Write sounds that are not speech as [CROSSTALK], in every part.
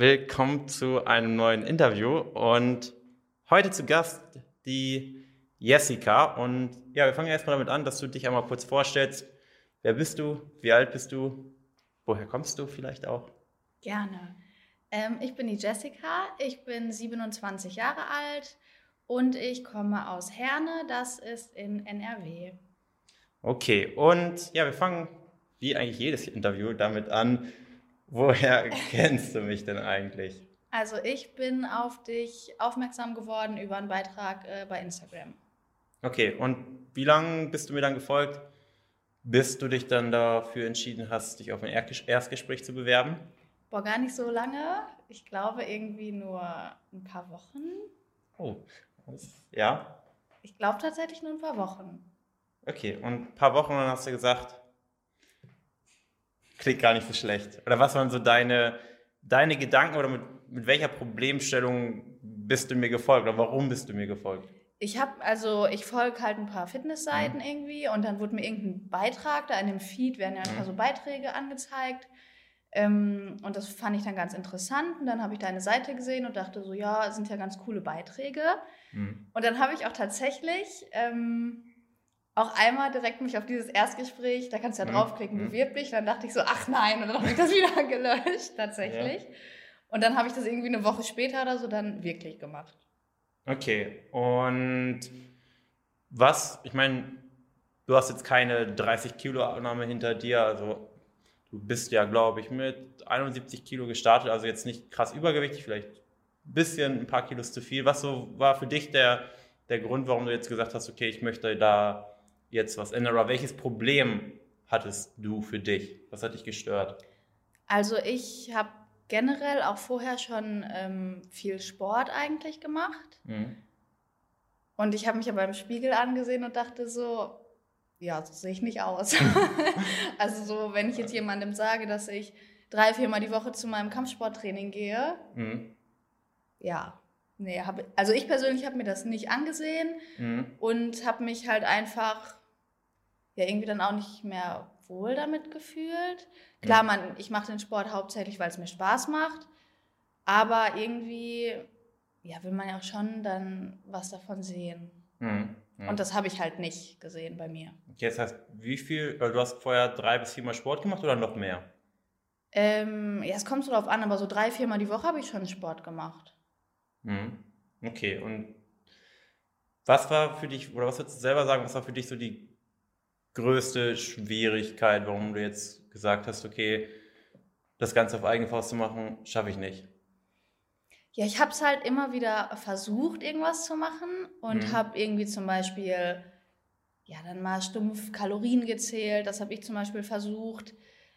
willkommen zu einem neuen Interview und heute zu Gast die Jessica und ja, wir fangen erstmal damit an, dass du dich einmal kurz vorstellst. Wer bist du? Wie alt bist du? Woher kommst du vielleicht auch? Gerne. Ähm, ich bin die Jessica, ich bin 27 Jahre alt und ich komme aus Herne, das ist in NRW. Okay, und ja, wir fangen wie eigentlich jedes Interview damit an. Woher [LAUGHS] kennst du mich denn eigentlich? Also ich bin auf dich aufmerksam geworden über einen Beitrag äh, bei Instagram. Okay, und wie lange bist du mir dann gefolgt, bis du dich dann dafür entschieden hast, dich auf ein Erstgespräch zu bewerben? Boah, gar nicht so lange. Ich glaube irgendwie nur ein paar Wochen. Oh, ja? Ich glaube tatsächlich nur ein paar Wochen. Okay, und ein paar Wochen dann hast du gesagt, klingt gar nicht so schlecht. Oder was waren so deine, deine Gedanken oder mit, mit welcher Problemstellung bist du mir gefolgt oder warum bist du mir gefolgt? Ich habe, also ich folge halt ein paar Fitnessseiten mhm. irgendwie und dann wurde mir irgendein Beitrag, da in dem Feed werden ja ein paar mhm. so Beiträge angezeigt. Ähm, und das fand ich dann ganz interessant. Und dann habe ich deine Seite gesehen und dachte so, ja, sind ja ganz coole Beiträge. Mhm. Und dann habe ich auch tatsächlich ähm, auch einmal direkt mich auf dieses Erstgespräch, da kannst du ja mhm. draufklicken, mhm. bewirb dich. Dann dachte ich so, ach nein, und dann habe ich das [LAUGHS] wieder gelöscht, tatsächlich. Ja. Und dann habe ich das irgendwie eine Woche später oder so dann wirklich gemacht. Okay, und was, ich meine, du hast jetzt keine 30 Kilo Abnahme hinter dir, also du bist ja, glaube ich, mit 71 Kilo gestartet, also jetzt nicht krass übergewichtig, vielleicht ein bisschen, ein paar Kilos zu viel. Was so war für dich der, der Grund, warum du jetzt gesagt hast, okay, ich möchte da jetzt was ändern? Oder welches Problem hattest du für dich? Was hat dich gestört? Also ich habe generell auch vorher schon ähm, viel Sport eigentlich gemacht. Mhm. Und ich habe mich aber im Spiegel angesehen und dachte so, ja, so sehe ich nicht aus. [LAUGHS] also so, wenn ich jetzt jemandem sage, dass ich drei, viermal die Woche zu meinem Kampfsporttraining gehe, mhm. ja, nee, hab, also ich persönlich habe mir das nicht angesehen mhm. und habe mich halt einfach ja irgendwie dann auch nicht mehr wohl damit gefühlt. Klar, man, ich mache den Sport hauptsächlich, weil es mir Spaß macht, aber irgendwie ja, will man ja auch schon dann was davon sehen. Mhm. Und das habe ich halt nicht gesehen bei mir. Okay, das heißt, wie viel, du hast vorher drei bis viermal Sport gemacht oder noch mehr? Ähm, ja, es kommt so drauf an, aber so drei, viermal die Woche habe ich schon Sport gemacht. Mhm. Okay, und was war für dich, oder was würdest du selber sagen, was war für dich so die größte Schwierigkeit, warum du jetzt gesagt hast, okay, das Ganze auf eigene Faust zu machen, schaffe ich nicht? Ja, ich habe es halt immer wieder versucht, irgendwas zu machen und mhm. habe irgendwie zum Beispiel, ja, dann mal stumpf Kalorien gezählt, das habe ich zum Beispiel versucht.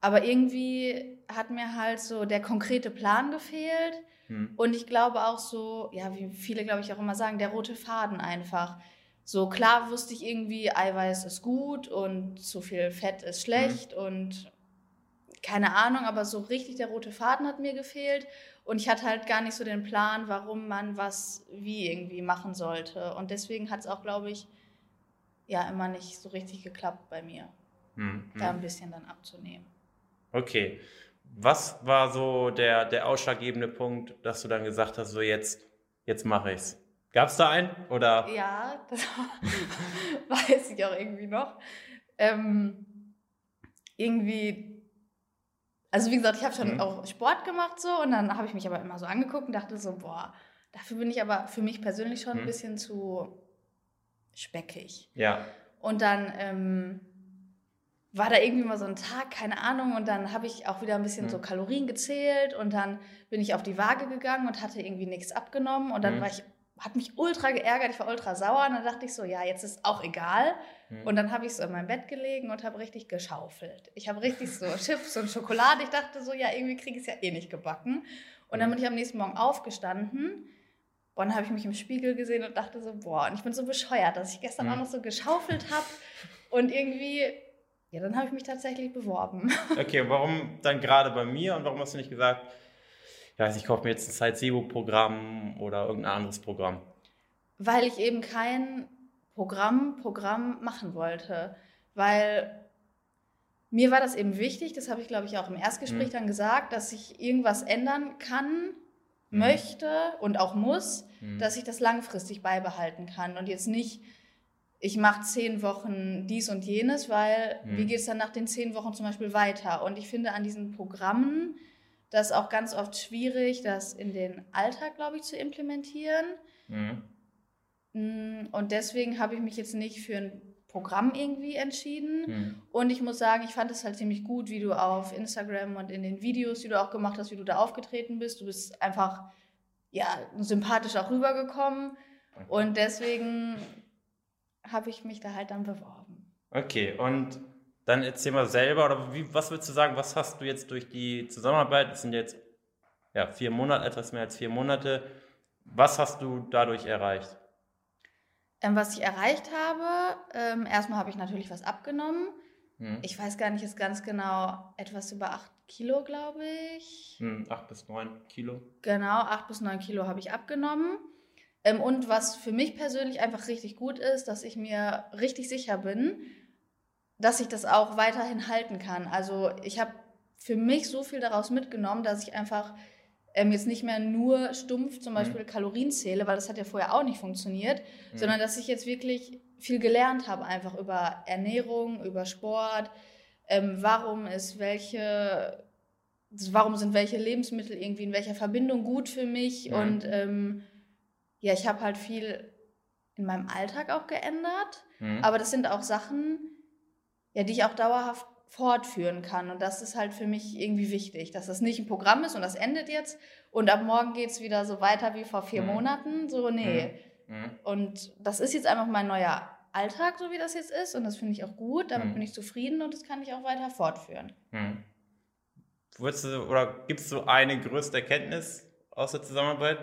Aber irgendwie hat mir halt so der konkrete Plan gefehlt. Mhm. Und ich glaube auch so, ja, wie viele, glaube ich, auch immer sagen, der rote Faden einfach. So klar wusste ich irgendwie, Eiweiß ist gut und zu viel Fett ist schlecht mhm. und keine Ahnung, aber so richtig der rote Faden hat mir gefehlt. Und ich hatte halt gar nicht so den Plan, warum man was wie irgendwie machen sollte. Und deswegen hat es auch, glaube ich, ja immer nicht so richtig geklappt bei mir, mhm. da ein bisschen dann abzunehmen. Okay. Was war so der, der ausschlaggebende Punkt, dass du dann gesagt hast, so jetzt, jetzt mache ich's? Gab es da einen? Oder? Ja, das [LAUGHS] weiß ich auch irgendwie noch. Ähm, irgendwie, also wie gesagt, ich habe schon mhm. auch Sport gemacht so und dann habe ich mich aber immer so angeguckt und dachte so, boah, dafür bin ich aber für mich persönlich schon mhm. ein bisschen zu speckig. Ja. Und dann ähm, war da irgendwie mal so ein Tag, keine Ahnung, und dann habe ich auch wieder ein bisschen mhm. so Kalorien gezählt und dann bin ich auf die Waage gegangen und hatte irgendwie nichts abgenommen und dann mhm. war ich hat mich ultra geärgert, ich war ultra sauer und dann dachte ich so, ja, jetzt ist auch egal. Mhm. Und dann habe ich so in meinem Bett gelegen und habe richtig geschaufelt. Ich habe richtig so [LAUGHS] Chips und Schokolade. Ich dachte so, ja, irgendwie kriege ich es ja eh nicht gebacken. Und dann bin ich am nächsten Morgen aufgestanden und dann habe ich mich im Spiegel gesehen und dachte so, boah, und ich bin so bescheuert, dass ich gestern mhm. auch noch so geschaufelt habe und irgendwie, ja, dann habe ich mich tatsächlich beworben. Okay, warum dann gerade bei mir und warum hast du nicht gesagt, ja, ich kaufe mir jetzt ein Site-Zero-Programm oder irgendein anderes Programm? Weil ich eben kein Programm, Programm machen wollte. Weil mir war das eben wichtig, das habe ich glaube ich auch im Erstgespräch mhm. dann gesagt, dass ich irgendwas ändern kann, mhm. möchte und auch muss, mhm. dass ich das langfristig beibehalten kann und jetzt nicht, ich mache zehn Wochen dies und jenes, weil wie mhm. geht es dann nach den zehn Wochen zum Beispiel weiter? Und ich finde an diesen Programmen, das ist auch ganz oft schwierig, das in den Alltag, glaube ich, zu implementieren. Mhm. Mm, und deswegen habe ich mich jetzt nicht für ein Programm irgendwie entschieden. Mhm. Und ich muss sagen, ich fand es halt ziemlich gut, wie du auf Instagram und in den Videos, die du auch gemacht hast, wie du da aufgetreten bist. Du bist einfach ja, sympathisch auch rübergekommen. Und deswegen habe ich mich da halt dann beworben. Okay, und dann erzähl mal selber, oder wie, was würdest du sagen, was hast du jetzt durch die Zusammenarbeit, das sind jetzt ja, vier Monate, etwas mehr als vier Monate, was hast du dadurch erreicht? Ähm, was ich erreicht habe, ähm, erstmal habe ich natürlich was abgenommen. Hm. Ich weiß gar nicht ist ganz genau, etwas über acht Kilo, glaube ich. Hm, acht bis neun Kilo. Genau, acht bis neun Kilo habe ich abgenommen. Ähm, und was für mich persönlich einfach richtig gut ist, dass ich mir richtig sicher bin, dass ich das auch weiterhin halten kann. Also ich habe für mich so viel daraus mitgenommen, dass ich einfach ähm, jetzt nicht mehr nur stumpf zum mhm. Beispiel mhm. Kalorien zähle, weil das hat ja vorher auch nicht funktioniert, mhm. sondern dass ich jetzt wirklich viel gelernt habe, einfach über Ernährung, über Sport, ähm, warum ist welche, warum sind welche Lebensmittel irgendwie in welcher Verbindung gut für mich mhm. und ähm, ja, ich habe halt viel in meinem Alltag auch geändert, mhm. aber das sind auch Sachen, ja, die ich auch dauerhaft fortführen kann. Und das ist halt für mich irgendwie wichtig, dass das nicht ein Programm ist und das endet jetzt und ab morgen geht es wieder so weiter wie vor vier mhm. Monaten. So, nee. Mhm. mhm. Und das ist jetzt einfach mein neuer Alltag, so wie das jetzt ist. Und das finde ich auch gut. Damit mhm. bin ich zufrieden und das kann ich auch weiter fortführen. Mhm. Würdest du, oder gibt es so eine größte Erkenntnis aus der Zusammenarbeit,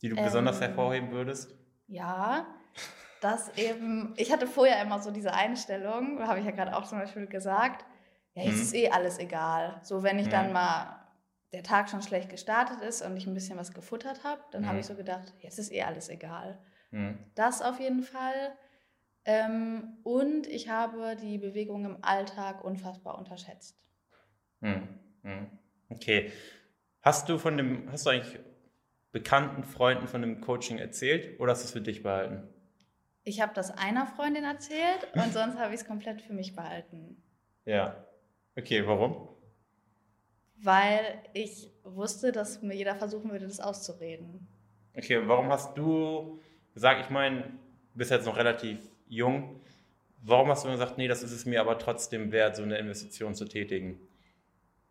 die du ähm, besonders hervorheben würdest? Ja, [LAUGHS] dass eben, ich hatte vorher immer so diese Einstellung, habe ich ja gerade auch zum Beispiel gesagt, ja, jetzt mhm. ist eh alles egal. So, wenn ich dann mhm. mal der Tag schon schlecht gestartet ist und ich ein bisschen was gefuttert habe, dann mhm. habe ich so gedacht, jetzt ist eh alles egal. Mhm. Das auf jeden Fall. Ähm, und ich habe die Bewegung im Alltag unfassbar unterschätzt. Mhm. Mhm. Okay. Hast du von dem, hast du eigentlich bekannten Freunden von dem Coaching erzählt oder hast du es für dich behalten? Ich habe das einer Freundin erzählt und sonst habe ich es komplett für mich behalten. Ja. Okay, warum? Weil ich wusste, dass mir jeder versuchen würde, das auszureden. Okay, warum hast du gesagt, ich meine, du bist jetzt noch relativ jung, warum hast du gesagt, nee, das ist es mir aber trotzdem wert, so eine Investition zu tätigen?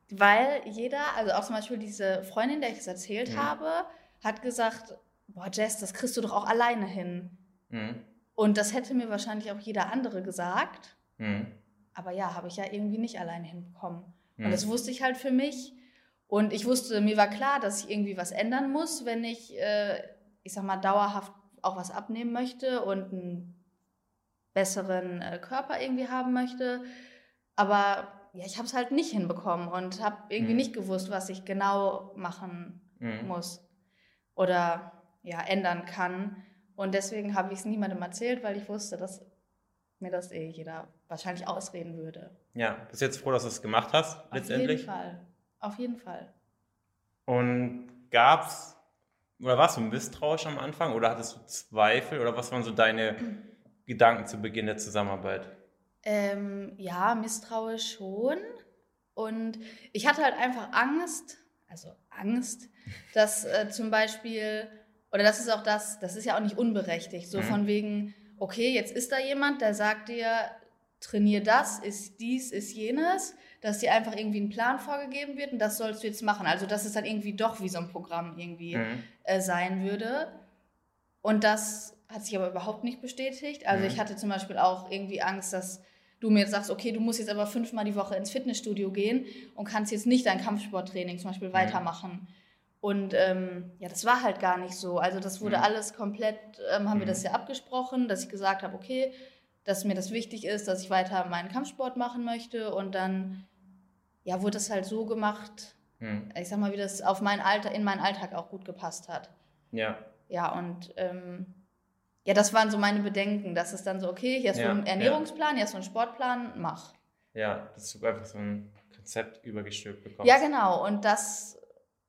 Weil jeder, also auch zum Beispiel diese Freundin, der ich es erzählt mhm. habe, hat gesagt, boah Jess, das kriegst du doch auch alleine hin. Mhm. Und das hätte mir wahrscheinlich auch jeder andere gesagt. Mhm. Aber ja, habe ich ja irgendwie nicht alleine hinbekommen. Mhm. Und das wusste ich halt für mich. Und ich wusste, mir war klar, dass ich irgendwie was ändern muss, wenn ich, äh, ich sag mal, dauerhaft auch was abnehmen möchte und einen besseren äh, Körper irgendwie haben möchte. Aber ja, ich habe es halt nicht hinbekommen und habe irgendwie mhm. nicht gewusst, was ich genau machen mhm. muss oder ja, ändern kann. Und deswegen habe ich es niemandem erzählt, weil ich wusste, dass mir das eh jeder wahrscheinlich ausreden würde. Ja, bist du jetzt froh, dass du es gemacht hast, Auf letztendlich? Auf jeden Fall. Auf jeden Fall. Und gab es, oder warst du misstrauisch am Anfang oder hattest du Zweifel oder was waren so deine [CLEARS THROAT] Gedanken zu Beginn der Zusammenarbeit? Ähm, ja, misstrauisch schon. Und ich hatte halt einfach Angst, also Angst, dass äh, zum Beispiel oder das ist auch das, das ist ja auch nicht unberechtigt, so mhm. von wegen, okay, jetzt ist da jemand, der sagt dir, trainier das, ist dies, ist jenes, dass dir einfach irgendwie ein Plan vorgegeben wird und das sollst du jetzt machen. Also dass es dann irgendwie doch wie so ein Programm irgendwie mhm. äh, sein würde. Und das hat sich aber überhaupt nicht bestätigt. Also mhm. ich hatte zum Beispiel auch irgendwie Angst, dass du mir jetzt sagst, okay, du musst jetzt aber fünfmal die Woche ins Fitnessstudio gehen und kannst jetzt nicht dein Kampfsporttraining zum Beispiel mhm. weitermachen. Und ähm, ja, das war halt gar nicht so. Also das wurde mhm. alles komplett, ähm, haben mhm. wir das ja abgesprochen, dass ich gesagt habe, okay, dass mir das wichtig ist, dass ich weiter meinen Kampfsport machen möchte. Und dann, ja, wurde es halt so gemacht, mhm. ich sag mal, wie das auf mein Alter, in meinen Alltag auch gut gepasst hat. Ja. Ja, und ähm, ja, das waren so meine Bedenken, dass es dann so, okay, hier hast ja, du einen Ernährungsplan, ja. hier hast du einen Sportplan, mach. Ja, dass du einfach so ein Konzept übergestülpt bekommst. Ja, genau. Und das,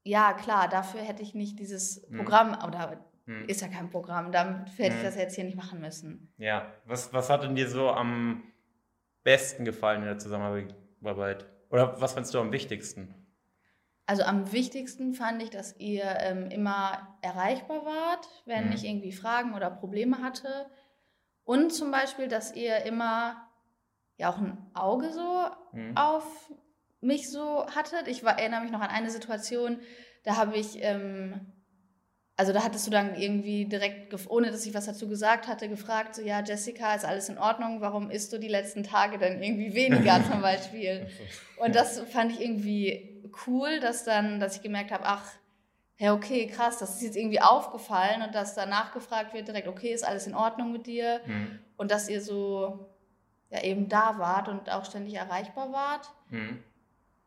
ja, klar, dafür hätte ich nicht dieses Hm. Programm, oder Hm. ist ja kein Programm, dafür hätte ich Hm. das jetzt hier nicht machen müssen. Ja, was, was hat denn dir so am besten gefallen in der Zusammenarbeit? Oder was fandst du am wichtigsten? Also am wichtigsten fand ich, dass ihr ähm, immer erreichbar wart, wenn Mhm. ich irgendwie Fragen oder Probleme hatte. Und zum Beispiel, dass ihr immer ja auch ein Auge so Hm? auf mich so hattet. Ich war, erinnere mich noch an eine Situation, da habe ich, ähm, also da hattest du dann irgendwie direkt, ohne dass ich was dazu gesagt hatte, gefragt, so ja, Jessica, ist alles in Ordnung? Warum isst du die letzten Tage dann irgendwie weniger zum [LAUGHS] Beispiel? Und das fand ich irgendwie cool, dass dann, dass ich gemerkt habe, ach, ja, okay, krass, das ist jetzt irgendwie aufgefallen und dass danach gefragt wird direkt, okay, ist alles in Ordnung mit dir? Hm? Und dass ihr so ja eben da wart und auch ständig erreichbar wart Hm?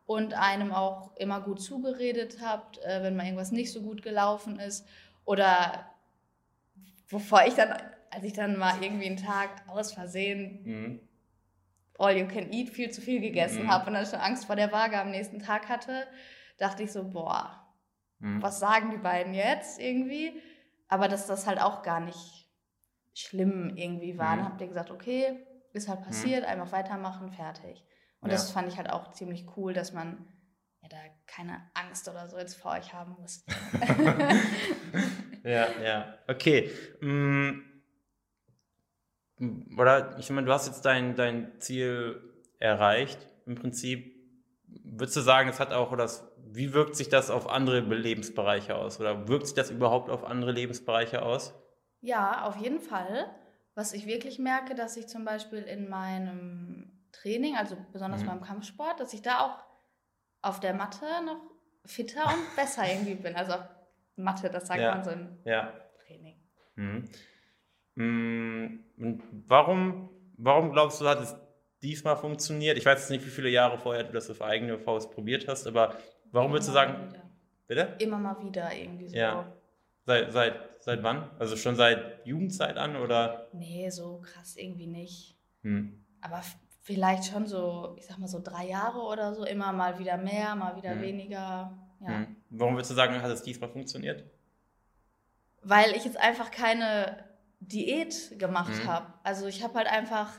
Und einem auch immer gut zugeredet habt, äh, wenn mal irgendwas nicht so gut gelaufen ist. Oder wovor ich dann, als ich dann mal irgendwie einen Tag aus Versehen Hm? All You Can Eat viel zu viel gegessen Mhm. habe und dann schon Angst vor der Waage am nächsten Tag hatte, dachte ich so, boah, Hm? was sagen die beiden jetzt irgendwie? Aber dass das halt auch gar nicht schlimm irgendwie war. Mhm. Dann habt ihr gesagt, okay, ist halt passiert, einfach weitermachen, fertig. Und das Ja. fand ich halt auch ziemlich cool, dass man ja da keine Angst oder so jetzt vor euch haben musste. [LAUGHS] Ja, ja. Okay. Mm, Oder ich meine, du hast jetzt dein, dein Ziel erreicht. Im Prinzip würdest du sagen, es hat auch, oder es, wie wirkt sich das auf andere Lebensbereiche aus? Oder wirkt sich das überhaupt auf andere Lebensbereiche aus? Ja, auf jeden Fall. Was ich wirklich merke, dass ich zum Beispiel in meinem Training, also besonders Mhm. beim Kampfsport, dass ich da auch auf der Matte noch fitter und [LAUGHS] besser irgendwie bin. Also auf Matte, das sagt Ja. man so im Ja. Training. Mhm. Mm, warum, warum glaubst du, hat es diesmal funktioniert? Ich weiß jetzt nicht, wie viele Jahre vorher du das auf eigene Faust probiert hast, aber warum würdest du Immer sagen, bitte? Immer mal wieder irgendwie so. Ja. Seit, seit, seit wann? Also schon seit Jugendzeit an oder? Nee, so krass irgendwie nicht. Hm. Aber vielleicht schon so, ich sag mal so drei Jahre oder so, immer mal wieder mehr, mal wieder Mhm. weniger. Ja. Hm. Warum würdest du sagen, hat es diesmal funktioniert? weil ich jetzt einfach keine Diät gemacht Mhm. habe. Also ich habe halt einfach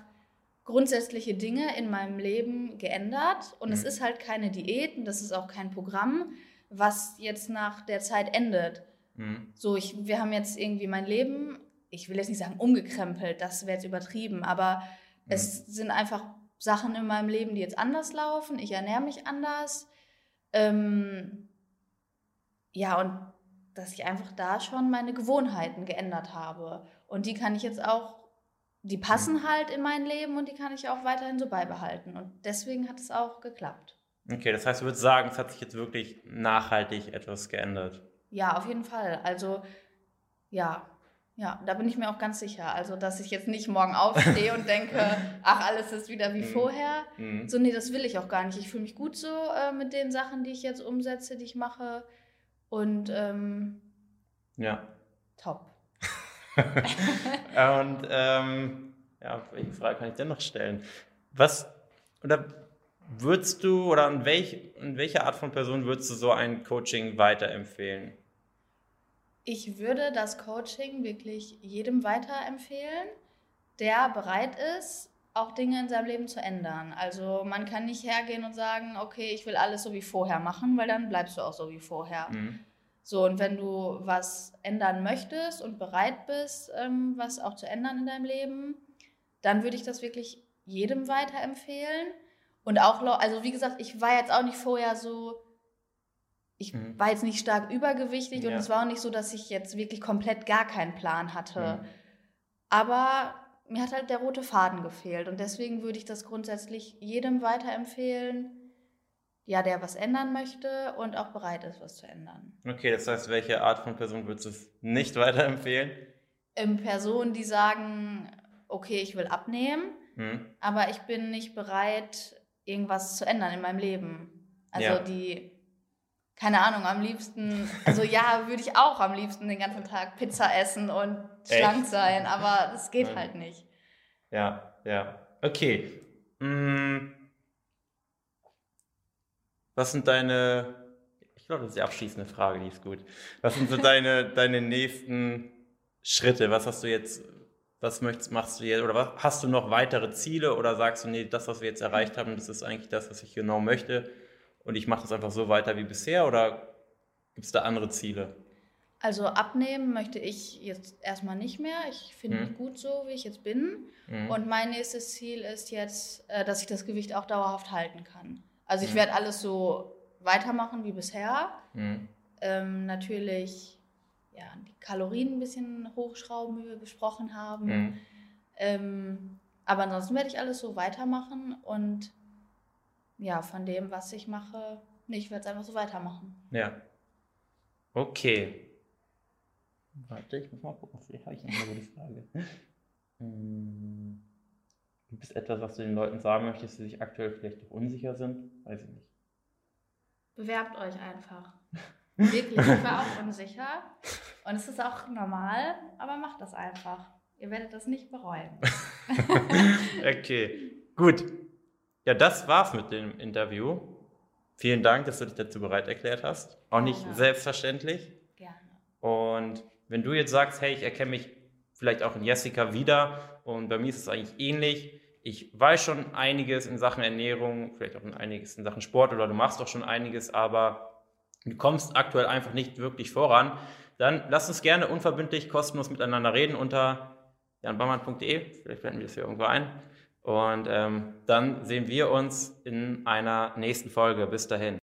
grundsätzliche Dinge in meinem Leben geändert und es Mhm. ist halt keine Diät und das ist auch kein Programm, was jetzt nach der Zeit endet. Hm. So, ich, wir haben jetzt irgendwie mein Leben, ich will jetzt nicht sagen umgekrempelt, das wäre jetzt übertrieben, aber Mhm. es sind einfach Sachen in meinem Leben, die jetzt anders laufen. Ich ernähre mich anders. Ähm, ja, und dass ich einfach da schon meine Gewohnheiten geändert habe. Und die kann ich jetzt auch, die passen halt in mein Leben und die kann ich auch weiterhin so beibehalten. Und deswegen hat es auch geklappt. Okay, das heißt, du würdest sagen, es hat sich jetzt wirklich nachhaltig etwas geändert. Ja, auf jeden Fall. Also, ja, ja, da bin ich mir auch ganz sicher. Also, dass ich jetzt nicht morgen aufstehe und denke, [LAUGHS] ach, alles ist wieder wie Mhm. vorher. Hm. So, nee, das will ich auch gar nicht. Ich fühle mich gut so äh, mit den Sachen, die ich jetzt umsetze, die ich mache. Und ähm, Ja. top. [LAUGHS] Und ähm, ja, welche Frage kann ich denn noch stellen? Was oder würdest du oder an, welch, an welche Art von Person würdest du so ein Coaching weiterempfehlen? Ich würde das Coaching wirklich jedem weiterempfehlen, der bereit ist, auch Dinge in seinem Leben zu ändern. Also man kann nicht hergehen und sagen, okay, ich will alles so wie vorher machen, weil dann bleibst du auch so wie vorher. Hm. So, und wenn du was ändern möchtest und bereit bist, ähm, was auch zu ändern in deinem Leben, dann würde ich das wirklich jedem weiterempfehlen. Und auch, also wie gesagt, ich war jetzt auch nicht vorher so, ich Mhm. war jetzt nicht stark übergewichtig und Ja. es war auch nicht so, dass ich jetzt wirklich komplett gar keinen Plan hatte. Mhm. Aber mir hat halt der rote Faden gefehlt und deswegen würde ich das grundsätzlich jedem weiterempfehlen, ja, der was ändern möchte und auch bereit ist, was zu ändern. Okay, das heißt, welche Art von Person würdest du es nicht weiterempfehlen? ähm, Personen, die sagen, okay, ich will abnehmen, Hm? aber ich bin nicht bereit, irgendwas zu ändern in meinem Leben. Also Ja. die, keine Ahnung, am liebsten, also ja, würde ich auch am liebsten den ganzen Tag Pizza essen und Echt? schlank sein, aber das geht Nein. halt nicht. Ja, ja. Okay. Mm, Was sind deine, ich glaube, das ist die abschließende Frage, die ist gut. Was sind so deine, [LAUGHS] deine nächsten Schritte? Was hast du jetzt, was möchtest, machst du jetzt, oder was, hast du noch weitere Ziele oder sagst du, nee, das, was wir jetzt erreicht haben, das ist eigentlich das, was ich genau möchte und ich mache das einfach so weiter wie bisher oder gibt es da andere Ziele? Also abnehmen möchte ich jetzt erstmal nicht mehr. Ich finde mich gut so, wie ich jetzt bin. Mhm. Und mein nächstes Ziel ist jetzt, äh, dass ich das Gewicht auch dauerhaft halten kann. Also ich mhm. werde alles so weitermachen wie bisher. Mhm. Ähm, natürlich ja, die Kalorien ein bisschen hochschrauben, wie wir besprochen haben. Mhm. Ähm, aber ansonsten werde ich alles so weitermachen und ja, von dem, was ich mache, nee, ich werde es einfach so weitermachen. Ja. Okay. Warte, ich muss mal gucken, vielleicht habe ich noch eine gute Frage. [LAUGHS] Hm. Gibt es etwas, was du den Leuten sagen möchtest, die sich aktuell vielleicht noch unsicher sind? Weiß ich nicht. Bewerbt euch einfach. [LAUGHS] Wirklich, ich war auch unsicher. Und es ist auch normal, aber macht das einfach. Ihr werdet das nicht bereuen. [LAUGHS] okay, gut. Ja, das war's mit dem Interview. Vielen Dank, dass du dich dazu bereit erklärt hast. Auch nicht Gerne. selbstverständlich. Gerne. Und wenn du jetzt sagst, hey, ich erkenne mich vielleicht auch in Jessica wieder und bei mir ist es eigentlich ähnlich. Ich weiß schon einiges in Sachen Ernährung, vielleicht auch in einiges in Sachen Sport oder du machst doch schon einiges, aber du kommst aktuell einfach nicht wirklich voran. Dann lass uns gerne unverbindlich kostenlos miteinander reden unter janbammann.de. Vielleicht blenden wir das hier irgendwo ein. Und ähm, dann sehen wir uns in einer nächsten Folge. Bis dahin.